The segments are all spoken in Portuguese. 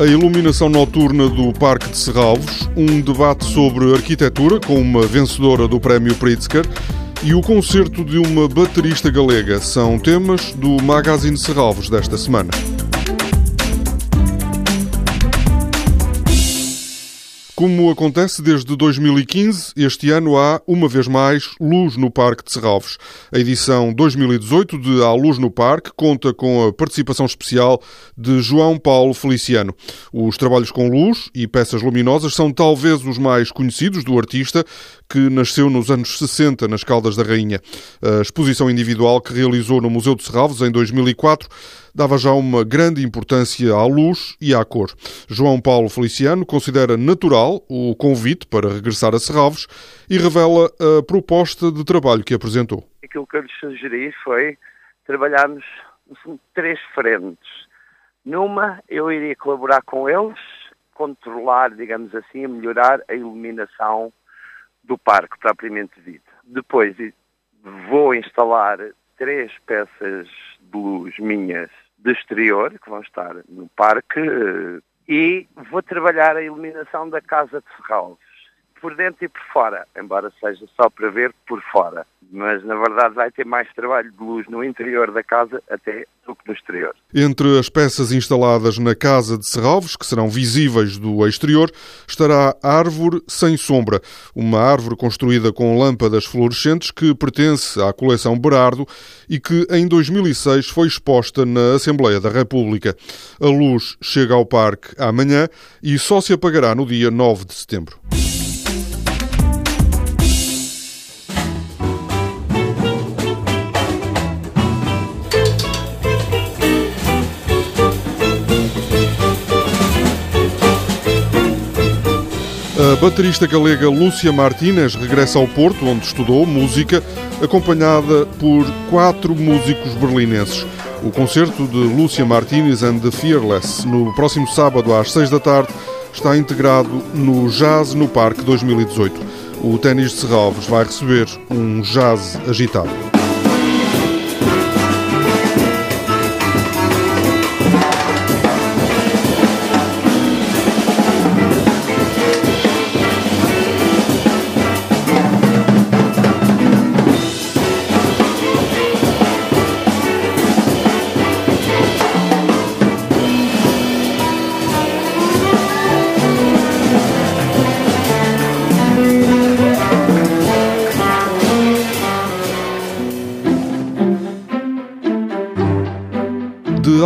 A iluminação noturna do Parque de Serralvos, um debate sobre arquitetura com uma vencedora do Prémio Pritzker e o concerto de uma baterista galega são temas do Magazine Serralvos desta semana. Como acontece desde 2015, este ano há, uma vez mais, Luz no Parque de Serralves. A edição 2018 de A Luz no Parque conta com a participação especial de João Paulo Feliciano. Os trabalhos com luz e peças luminosas são talvez os mais conhecidos do artista, que nasceu nos anos 60 nas Caldas da Rainha. A exposição individual que realizou no Museu de Serralves em 2004 dava já uma grande importância à luz e à cor. João Paulo Feliciano considera natural o convite para regressar a Serralves e revela a proposta de trabalho que apresentou. Aquilo que eu lhes sugeri foi trabalharmos três frentes. Numa, eu iria colaborar com eles, controlar, digamos assim, melhorar a iluminação do parque propriamente dito. Depois vou instalar três peças de luz minhas de exterior, que vão estar no parque, eh, e vou trabalhar a iluminação da Casa de Ferralves, por dentro e por fora, embora seja só para ver por fora mas na verdade vai ter mais trabalho de luz no interior da casa até do que no exterior. Entre as peças instaladas na casa de Serralves, que serão visíveis do exterior, estará a Árvore Sem Sombra, uma árvore construída com lâmpadas fluorescentes que pertence à coleção Berardo e que em 2006 foi exposta na Assembleia da República. A luz chega ao parque amanhã e só se apagará no dia 9 de setembro. A baterista galega Lúcia Martínez regressa ao Porto, onde estudou música, acompanhada por quatro músicos berlinenses. O concerto de Lúcia Martínez and the Fearless, no próximo sábado às seis da tarde, está integrado no Jazz no Parque 2018. O Ténis de Serralves vai receber um jazz agitado.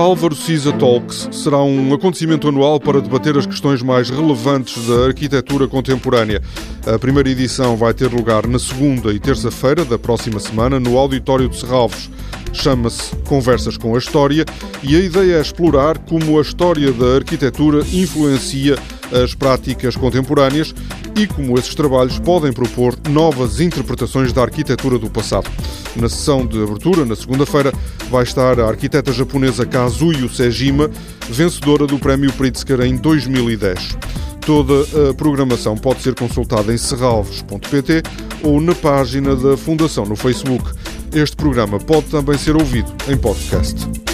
Álvaro Cisa Talks será um acontecimento anual para debater as questões mais relevantes da arquitetura contemporânea. A primeira edição vai ter lugar na segunda e terça-feira da próxima semana no Auditório de Serralves. Chama-se Conversas com a História e a ideia é explorar como a história da arquitetura influencia as práticas contemporâneas e como esses trabalhos podem propor novas interpretações da arquitetura do passado. Na sessão de abertura, na segunda-feira, vai estar a arquiteta japonesa Kazuyo Sejima, vencedora do Prémio Pritzker em 2010. Toda a programação pode ser consultada em serralves.pt ou na página da Fundação no Facebook. Este programa pode também ser ouvido em podcast.